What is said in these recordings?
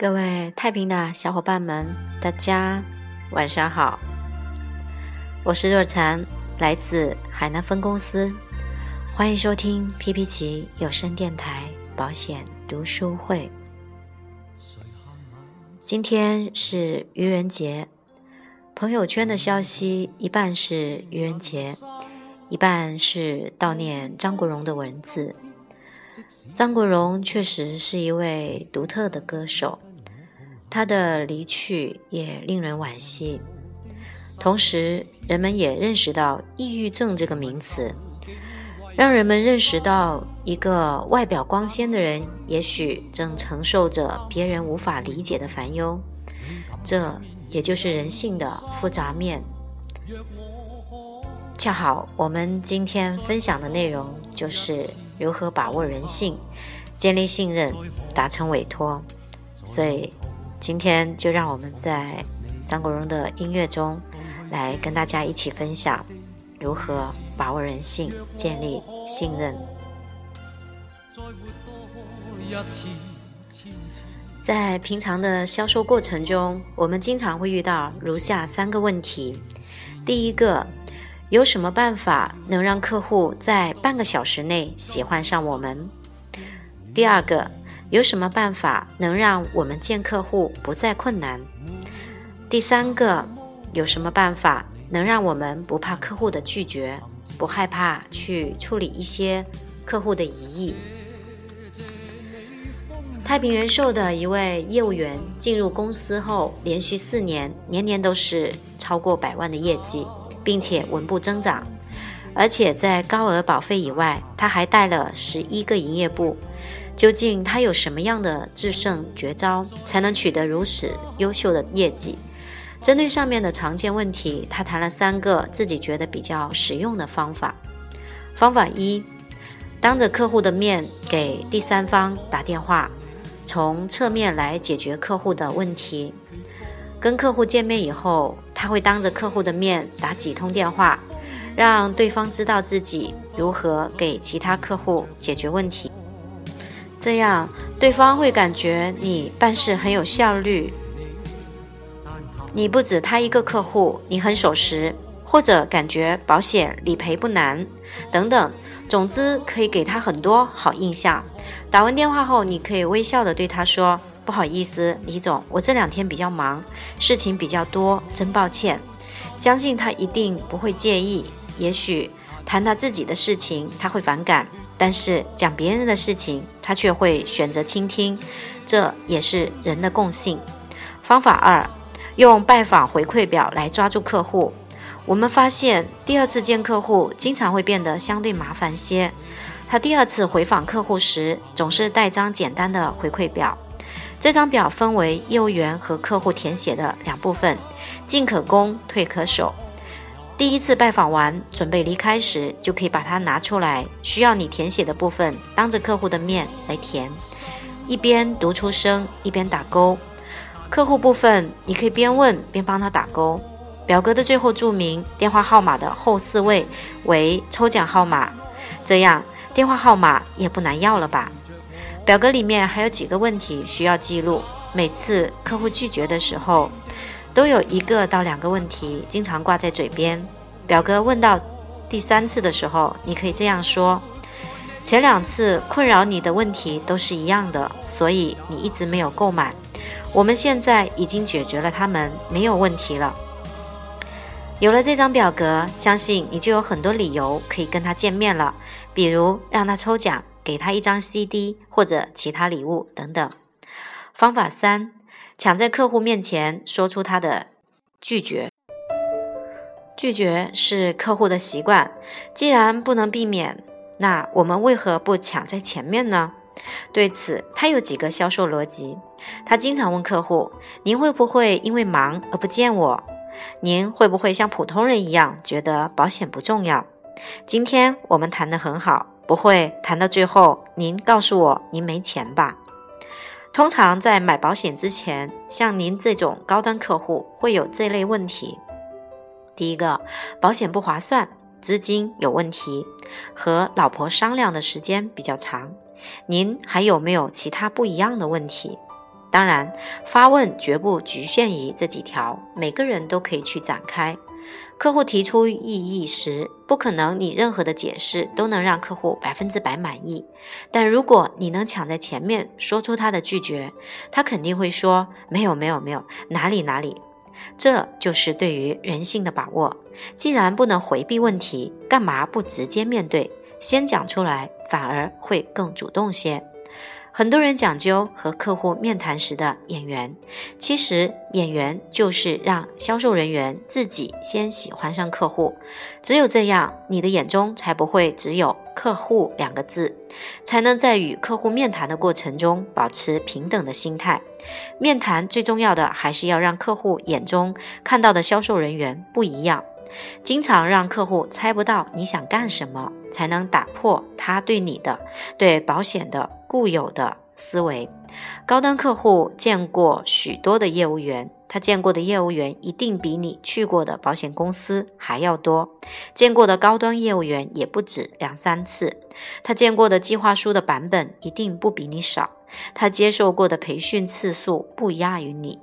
各位太平的小伙伴们，大家晚上好，我是若禅，来自海南分公司，欢迎收听皮皮奇有声电台保险读书会。今天是愚人节，朋友圈的消息一半是愚人节，一半是悼念张国荣的文字。张国荣确实是一位独特的歌手。他的离去也令人惋惜，同时人们也认识到“抑郁症”这个名词，让人们认识到一个外表光鲜的人，也许正承受着别人无法理解的烦忧。这也就是人性的复杂面。恰好我们今天分享的内容就是如何把握人性，建立信任，达成委托。所以。今天就让我们在张国荣的音乐中，来跟大家一起分享如何把握人性、建立信任。在平常的销售过程中，我们经常会遇到如下三个问题：第一个，有什么办法能让客户在半个小时内喜欢上我们？第二个。有什么办法能让我们见客户不再困难？第三个，有什么办法能让我们不怕客户的拒绝，不害怕去处理一些客户的疑义？太平人寿的一位业务员进入公司后，连续四年年年都是超过百万的业绩，并且稳步增长，而且在高额保费以外，他还带了十一个营业部。究竟他有什么样的制胜绝招，才能取得如此优秀的业绩？针对上面的常见问题，他谈了三个自己觉得比较实用的方法。方法一，当着客户的面给第三方打电话，从侧面来解决客户的问题。跟客户见面以后，他会当着客户的面打几通电话，让对方知道自己如何给其他客户解决问题。这样，对方会感觉你办事很有效率。你不止他一个客户，你很守时，或者感觉保险理赔不难，等等。总之，可以给他很多好印象。打完电话后，你可以微笑的对他说：“不好意思，李总，我这两天比较忙，事情比较多，真抱歉。”相信他一定不会介意。也许谈他自己的事情，他会反感。但是讲别人的事情，他却会选择倾听，这也是人的共性。方法二，用拜访回馈表来抓住客户。我们发现，第二次见客户经常会变得相对麻烦些。他第二次回访客户时，总是带张简单的回馈表。这张表分为业务员和客户填写的两部分，进可攻，退可守。第一次拜访完，准备离开时，就可以把它拿出来。需要你填写的部分，当着客户的面来填，一边读出声，一边打勾。客户部分，你可以边问边帮他打勾。表格的最后注明电话号码的后四位为抽奖号码，这样电话号码也不难要了吧？表格里面还有几个问题需要记录。每次客户拒绝的时候。都有一个到两个问题，经常挂在嘴边。表哥问到第三次的时候，你可以这样说：前两次困扰你的问题都是一样的，所以你一直没有购买。我们现在已经解决了他们，没有问题了。有了这张表格，相信你就有很多理由可以跟他见面了，比如让他抽奖，给他一张 CD 或者其他礼物等等。方法三。抢在客户面前说出他的拒绝，拒绝是客户的习惯，既然不能避免，那我们为何不抢在前面呢？对此，他有几个销售逻辑。他经常问客户：“您会不会因为忙而不见我？您会不会像普通人一样觉得保险不重要？今天我们谈得很好，不会谈到最后您告诉我您没钱吧？”通常在买保险之前，像您这种高端客户会有这类问题：第一个，保险不划算，资金有问题，和老婆商量的时间比较长。您还有没有其他不一样的问题？当然，发问绝不局限于这几条，每个人都可以去展开。客户提出异议时，不可能你任何的解释都能让客户百分之百满意。但如果你能抢在前面说出他的拒绝，他肯定会说没有没有没有哪里哪里。这就是对于人性的把握。既然不能回避问题，干嘛不直接面对，先讲出来，反而会更主动些。很多人讲究和客户面谈时的眼缘，其实眼缘就是让销售人员自己先喜欢上客户，只有这样，你的眼中才不会只有“客户”两个字，才能在与客户面谈的过程中保持平等的心态。面谈最重要的还是要让客户眼中看到的销售人员不一样。经常让客户猜不到你想干什么，才能打破他对你的、对保险的固有的思维。高端客户见过许多的业务员，他见过的业务员一定比你去过的保险公司还要多，见过的高端业务员也不止两三次。他见过的计划书的版本一定不比你少，他接受过的培训次数不亚于你。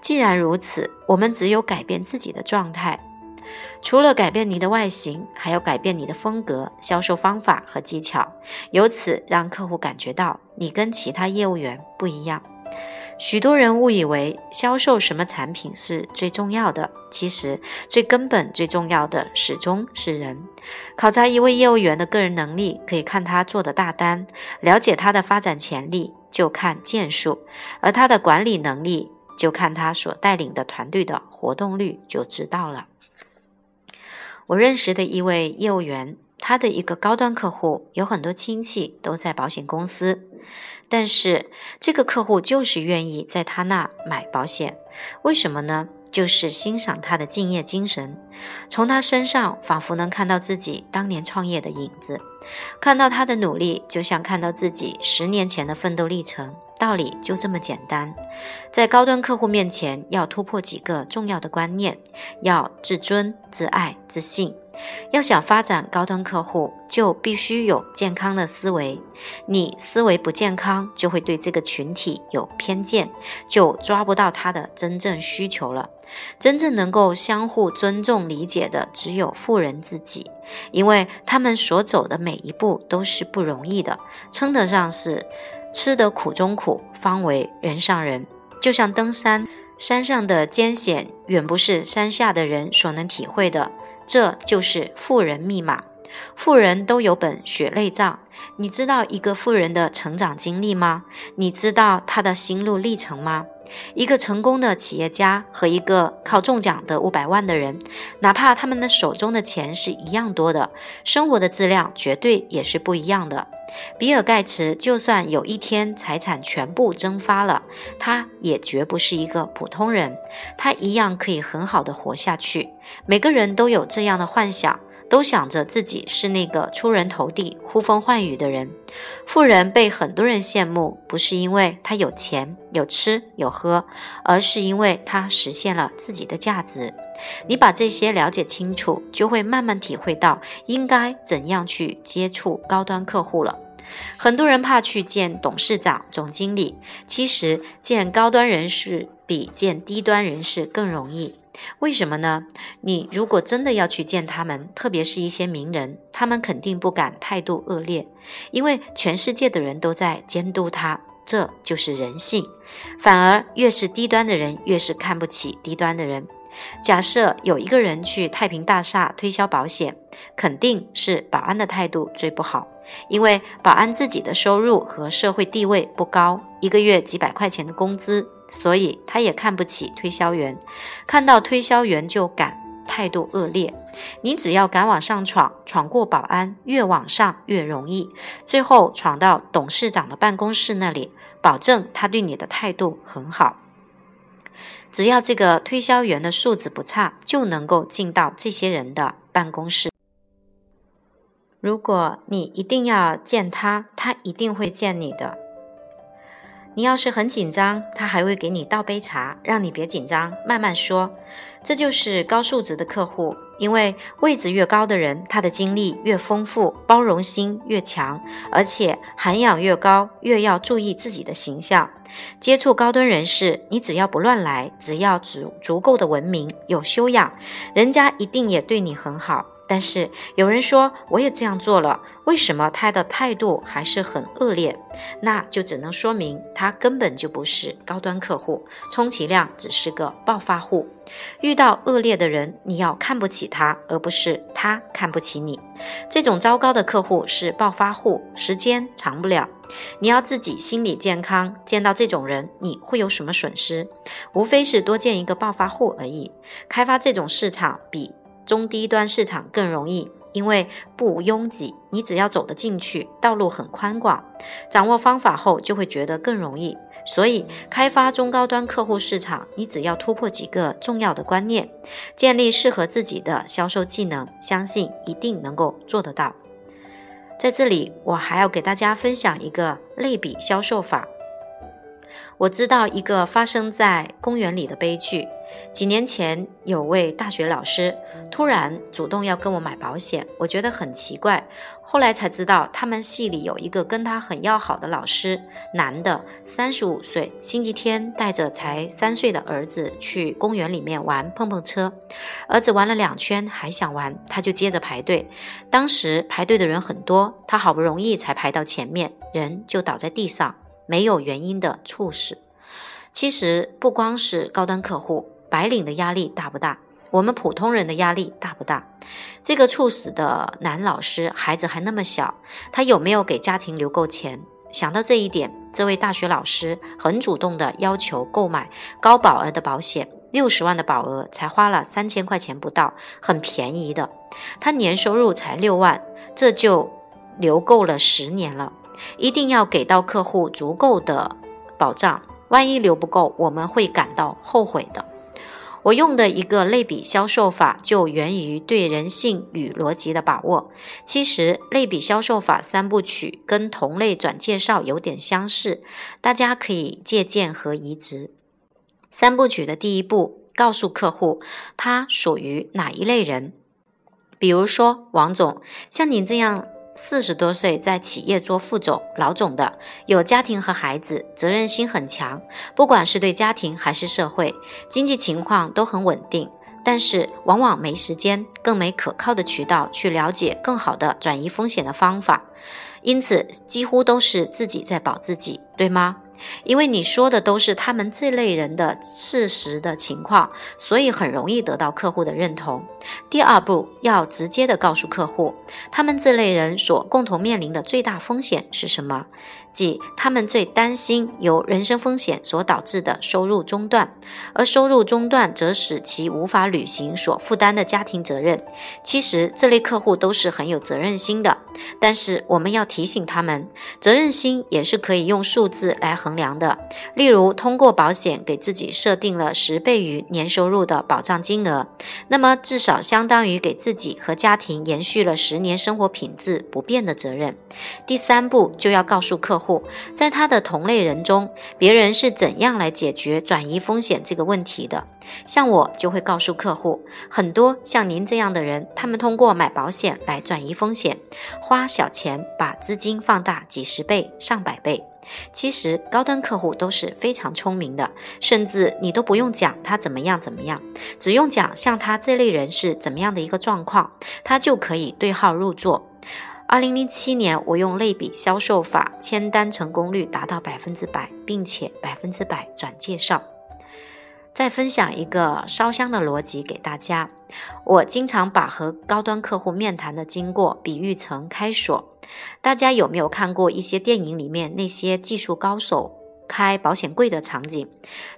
既然如此，我们只有改变自己的状态。除了改变你的外形，还要改变你的风格、销售方法和技巧，由此让客户感觉到你跟其他业务员不一样。许多人误以为销售什么产品是最重要的，其实最根本、最重要的始终是人。考察一位业务员的个人能力，可以看他做的大单；了解他的发展潜力，就看件数；而他的管理能力，就看他所带领的团队的活动率，就知道了。我认识的一位业务员，他的一个高端客户有很多亲戚都在保险公司，但是这个客户就是愿意在他那买保险，为什么呢？就是欣赏他的敬业精神，从他身上仿佛能看到自己当年创业的影子，看到他的努力，就像看到自己十年前的奋斗历程。道理就这么简单，在高端客户面前要突破几个重要的观念：要自尊、自爱、自信。要想发展高端客户，就必须有健康的思维。你思维不健康，就会对这个群体有偏见，就抓不到他的真正需求了。真正能够相互尊重、理解的，只有富人自己，因为他们所走的每一步都是不容易的，称得上是。吃得苦中苦，方为人上人。就像登山，山上的艰险远不是山下的人所能体会的。这就是富人密码。富人都有本血泪账。你知道一个富人的成长经历吗？你知道他的心路历程吗？一个成功的企业家和一个靠中奖得五百万的人，哪怕他们的手中的钱是一样多的，生活的质量绝对也是不一样的。比尔盖茨就算有一天财产全部蒸发了，他也绝不是一个普通人，他一样可以很好的活下去。每个人都有这样的幻想。都想着自己是那个出人头地、呼风唤雨的人。富人被很多人羡慕，不是因为他有钱、有吃有喝，而是因为他实现了自己的价值。你把这些了解清楚，就会慢慢体会到应该怎样去接触高端客户了。很多人怕去见董事长、总经理，其实见高端人士比见低端人士更容易。为什么呢？你如果真的要去见他们，特别是一些名人，他们肯定不敢态度恶劣，因为全世界的人都在监督他，这就是人性。反而越是低端的人，越是看不起低端的人。假设有一个人去太平大厦推销保险，肯定是保安的态度最不好，因为保安自己的收入和社会地位不高，一个月几百块钱的工资。所以他也看不起推销员，看到推销员就敢态度恶劣。你只要敢往上闯，闯过保安，越往上越容易，最后闯到董事长的办公室那里，保证他对你的态度很好。只要这个推销员的素质不差，就能够进到这些人的办公室。如果你一定要见他，他一定会见你的。你要是很紧张，他还会给你倒杯茶，让你别紧张，慢慢说。这就是高素质的客户，因为位置越高的人，他的经历越丰富，包容心越强，而且涵养越高，越要注意自己的形象。接触高端人士，你只要不乱来，只要足足够的文明、有修养，人家一定也对你很好。但是有人说，我也这样做了，为什么他的态度还是很恶劣？那就只能说明他根本就不是高端客户，充其量只是个暴发户。遇到恶劣的人，你要看不起他，而不是他看不起你。这种糟糕的客户是暴发户，时间长不了。你要自己心理健康，见到这种人，你会有什么损失？无非是多见一个暴发户而已。开发这种市场比。中低端市场更容易，因为不拥挤，你只要走得进去，道路很宽广。掌握方法后，就会觉得更容易。所以，开发中高端客户市场，你只要突破几个重要的观念，建立适合自己的销售技能，相信一定能够做得到。在这里，我还要给大家分享一个类比销售法。我知道一个发生在公园里的悲剧。几年前，有位大学老师突然主动要跟我买保险，我觉得很奇怪。后来才知道，他们系里有一个跟他很要好的老师，男的，三十五岁，星期天带着才三岁的儿子去公园里面玩碰碰车。儿子玩了两圈还想玩，他就接着排队。当时排队的人很多，他好不容易才排到前面，人就倒在地上，没有原因的猝死。其实不光是高端客户。白领的压力大不大？我们普通人的压力大不大？这个猝死的男老师孩子还那么小，他有没有给家庭留够钱？想到这一点，这位大学老师很主动的要求购买高保额的保险，六十万的保额才花了三千块钱不到，很便宜的。他年收入才六万，这就留够了十年了。一定要给到客户足够的保障，万一留不够，我们会感到后悔的。我用的一个类比销售法，就源于对人性与逻辑的把握。其实，类比销售法三部曲跟同类转介绍有点相似，大家可以借鉴和移植。三部曲的第一步，告诉客户他属于哪一类人。比如说，王总，像您这样。四十多岁在企业做副总、老总的，有家庭和孩子，责任心很强。不管是对家庭还是社会，经济情况都很稳定，但是往往没时间，更没可靠的渠道去了解更好的转移风险的方法，因此几乎都是自己在保自己，对吗？因为你说的都是他们这类人的事实的情况，所以很容易得到客户的认同。第二步，要直接的告诉客户，他们这类人所共同面临的最大风险是什么。即他们最担心由人身风险所导致的收入中断，而收入中断则使其无法履行所负担的家庭责任。其实这类客户都是很有责任心的，但是我们要提醒他们，责任心也是可以用数字来衡衡量的。例如，通过保险给自己设定了十倍于年收入的保障金额，那么至少相当于给自己和家庭延续了十年生活品质不变的责任。第三步就要告诉客户，在他的同类人中，别人是怎样来解决转移风险这个问题的。像我就会告诉客户，很多像您这样的人，他们通过买保险来转移风险，花小钱把资金放大几十倍、上百倍。其实高端客户都是非常聪明的，甚至你都不用讲他怎么样怎么样，只用讲像他这类人是怎么样的一个状况，他就可以对号入座。二零零七年，我用类比销售法签单成功率达到百分之百，并且百分之百转介绍。再分享一个烧香的逻辑给大家。我经常把和高端客户面谈的经过比喻成开锁。大家有没有看过一些电影里面那些技术高手？开保险柜的场景，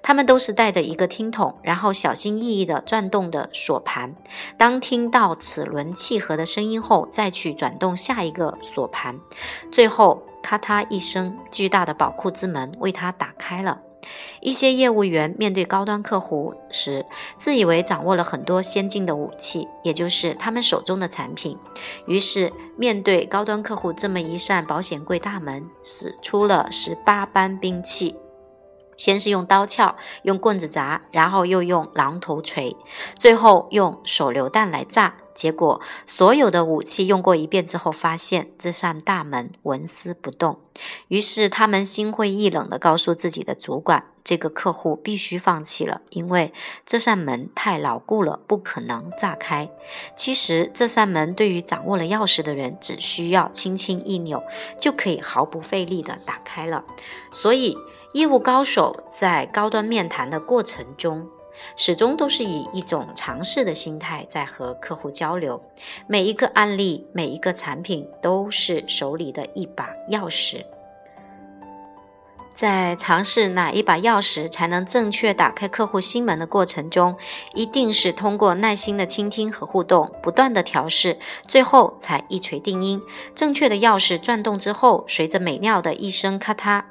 他们都是带着一个听筒，然后小心翼翼地转动的锁盘。当听到齿轮契合的声音后，再去转动下一个锁盘，最后咔嗒一声，巨大的宝库之门为他打开了。一些业务员面对高端客户时，自以为掌握了很多先进的武器，也就是他们手中的产品。于是，面对高端客户这么一扇保险柜大门，使出了十八般兵器。先是用刀撬，用棍子砸，然后又用榔头锤，最后用手榴弹来炸。结果所有的武器用过一遍之后，发现这扇大门纹丝不动。于是他们心灰意冷地告诉自己的主管：“这个客户必须放弃了，因为这扇门太牢固了，不可能炸开。”其实这扇门对于掌握了钥匙的人，只需要轻轻一扭，就可以毫不费力地打开了。所以。业务高手在高端面谈的过程中，始终都是以一种尝试的心态在和客户交流。每一个案例，每一个产品，都是手里的一把钥匙。在尝试哪一把钥匙才能正确打开客户心门的过程中，一定是通过耐心的倾听和互动，不断的调试，最后才一锤定音。正确的钥匙转动之后，随着美妙的一声咔嗒。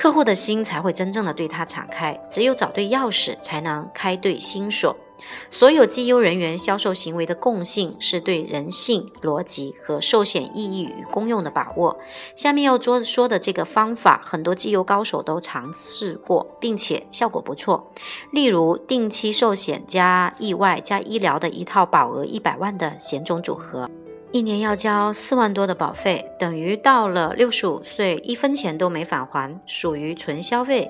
客户的心才会真正的对他敞开，只有找对钥匙，才能开对心锁。所有绩优人员销售行为的共性是对人性、逻辑和寿险意义与功用的把握。下面要说说的这个方法，很多绩优高手都尝试过，并且效果不错。例如，定期寿险加意外加医疗的一套保额一百万的险种组合。一年要交四万多的保费，等于到了六十五岁一分钱都没返还，属于纯消费。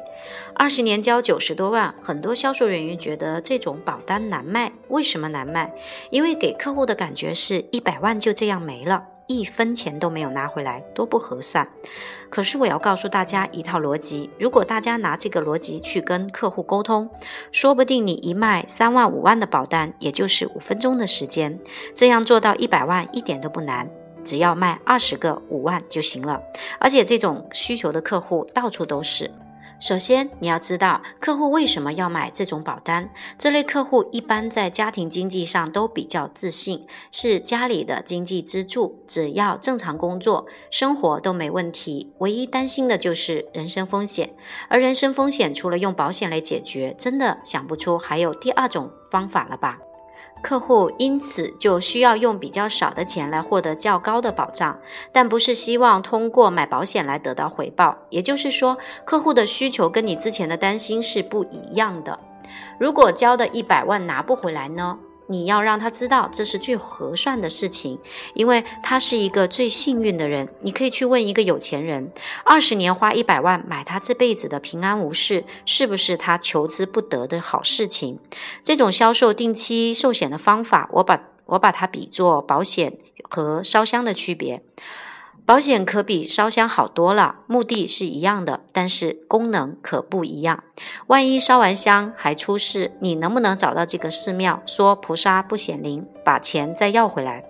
二十年交九十多万，很多销售人员觉得这种保单难卖。为什么难卖？因为给客户的感觉是一百万就这样没了。一分钱都没有拿回来，多不合算。可是我要告诉大家一套逻辑：如果大家拿这个逻辑去跟客户沟通，说不定你一卖三万五万的保单，也就是五分钟的时间。这样做到一百万一点都不难，只要卖二十个五万就行了。而且这种需求的客户到处都是。首先，你要知道客户为什么要买这种保单。这类客户一般在家庭经济上都比较自信，是家里的经济支柱，只要正常工作、生活都没问题。唯一担心的就是人身风险，而人身风险除了用保险来解决，真的想不出还有第二种方法了吧？客户因此就需要用比较少的钱来获得较高的保障，但不是希望通过买保险来得到回报。也就是说，客户的需求跟你之前的担心是不一样的。如果交的一百万拿不回来呢？你要让他知道这是最合算的事情，因为他是一个最幸运的人。你可以去问一个有钱人，二十年花一百万买他这辈子的平安无事，是不是他求之不得的好事情？这种销售定期寿险的方法，我把我把它比作保险和烧香的区别。保险可比烧香好多了，目的是一样的，但是功能可不一样。万一烧完香还出事，你能不能找到这个寺庙说菩萨不显灵，把钱再要回来？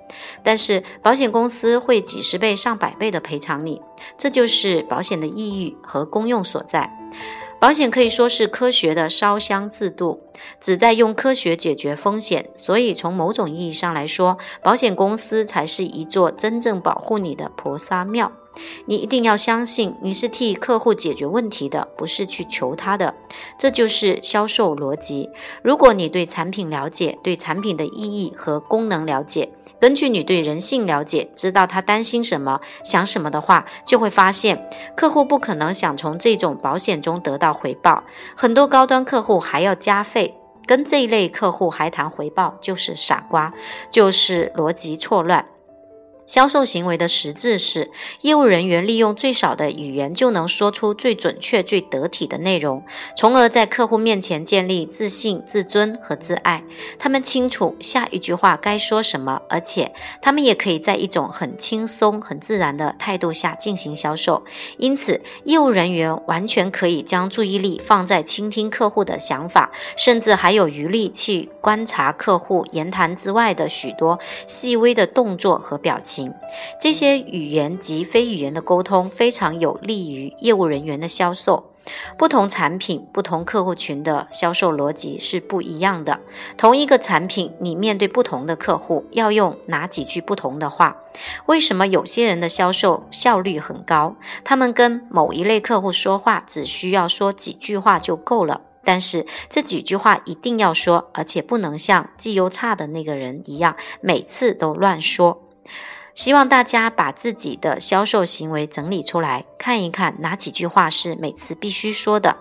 但是保险公司会几十倍、上百倍的赔偿你，这就是保险的意义和功用所在。保险可以说是科学的烧香自度，旨在用科学解决风险。所以从某种意义上来说，保险公司才是一座真正保护你的菩萨庙。你一定要相信，你是替客户解决问题的，不是去求他的。这就是销售逻辑。如果你对产品了解，对产品的意义和功能了解。根据你对人性了解，知道他担心什么、想什么的话，就会发现客户不可能想从这种保险中得到回报。很多高端客户还要加费，跟这一类客户还谈回报，就是傻瓜，就是逻辑错乱。销售行为的实质是，业务人员利用最少的语言就能说出最准确、最得体的内容，从而在客户面前建立自信、自尊和自爱。他们清楚下一句话该说什么，而且他们也可以在一种很轻松、很自然的态度下进行销售。因此，业务人员完全可以将注意力放在倾听客户的想法，甚至还有余力去观察客户言谈之外的许多细微的动作和表情。这些语言及非语言的沟通非常有利于业务人员的销售。不同产品、不同客户群的销售逻辑是不一样的。同一个产品，你面对不同的客户，要用哪几句不同的话？为什么有些人的销售效率很高？他们跟某一类客户说话，只需要说几句话就够了。但是这几句话一定要说，而且不能像绩优差的那个人一样，每次都乱说。希望大家把自己的销售行为整理出来，看一看哪几句话是每次必须说的，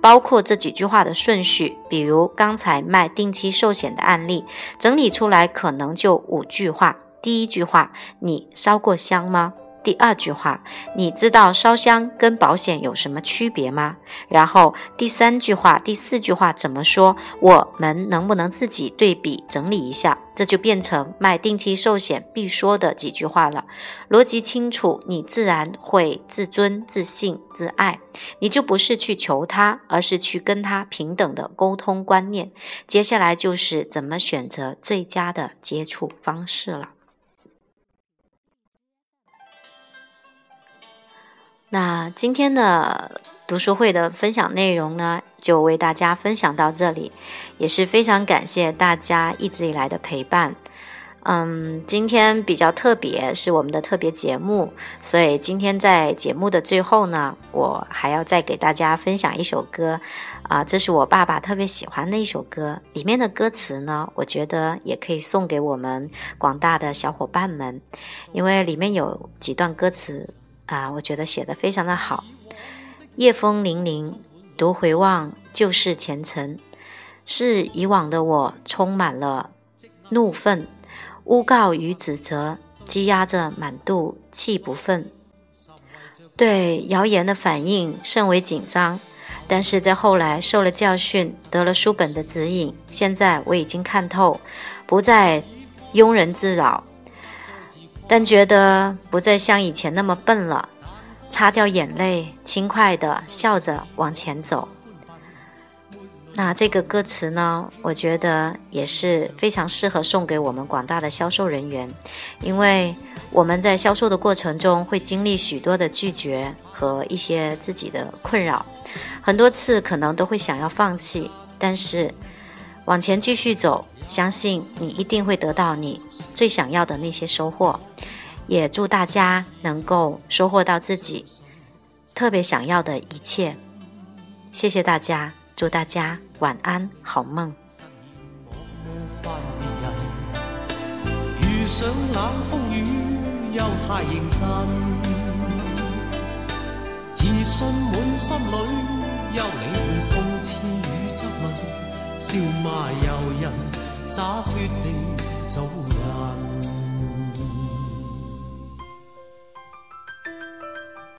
包括这几句话的顺序。比如刚才卖定期寿险的案例，整理出来可能就五句话。第一句话：你烧过香吗？第二句话，你知道烧香跟保险有什么区别吗？然后第三句话、第四句话怎么说？我们能不能自己对比整理一下？这就变成卖定期寿险必说的几句话了。逻辑清楚，你自然会自尊、自信、自爱，你就不是去求他，而是去跟他平等的沟通观念。接下来就是怎么选择最佳的接触方式了。那今天的读书会的分享内容呢，就为大家分享到这里，也是非常感谢大家一直以来的陪伴。嗯，今天比较特别，是我们的特别节目，所以今天在节目的最后呢，我还要再给大家分享一首歌，啊，这是我爸爸特别喜欢的一首歌，里面的歌词呢，我觉得也可以送给我们广大的小伙伴们，因为里面有几段歌词。啊，我觉得写的非常的好。夜风凛凛，独回望旧事前尘，是以往的我充满了怒愤，诬告与指责积压着满肚气不愤，对谣言的反应甚为紧张。但是在后来受了教训，得了书本的指引，现在我已经看透，不再庸人自扰。但觉得不再像以前那么笨了，擦掉眼泪，轻快地笑着往前走。那这个歌词呢，我觉得也是非常适合送给我们广大的销售人员，因为我们在销售的过程中会经历许多的拒绝和一些自己的困扰，很多次可能都会想要放弃，但是往前继续走，相信你一定会得到你最想要的那些收获。也祝大家能够收获到自己特别想要的一切。谢谢大家，祝大家晚安，好梦。上冷风雨又太认真，自信满心里，休理会讽刺与质问，笑骂由人，洒脱地做人。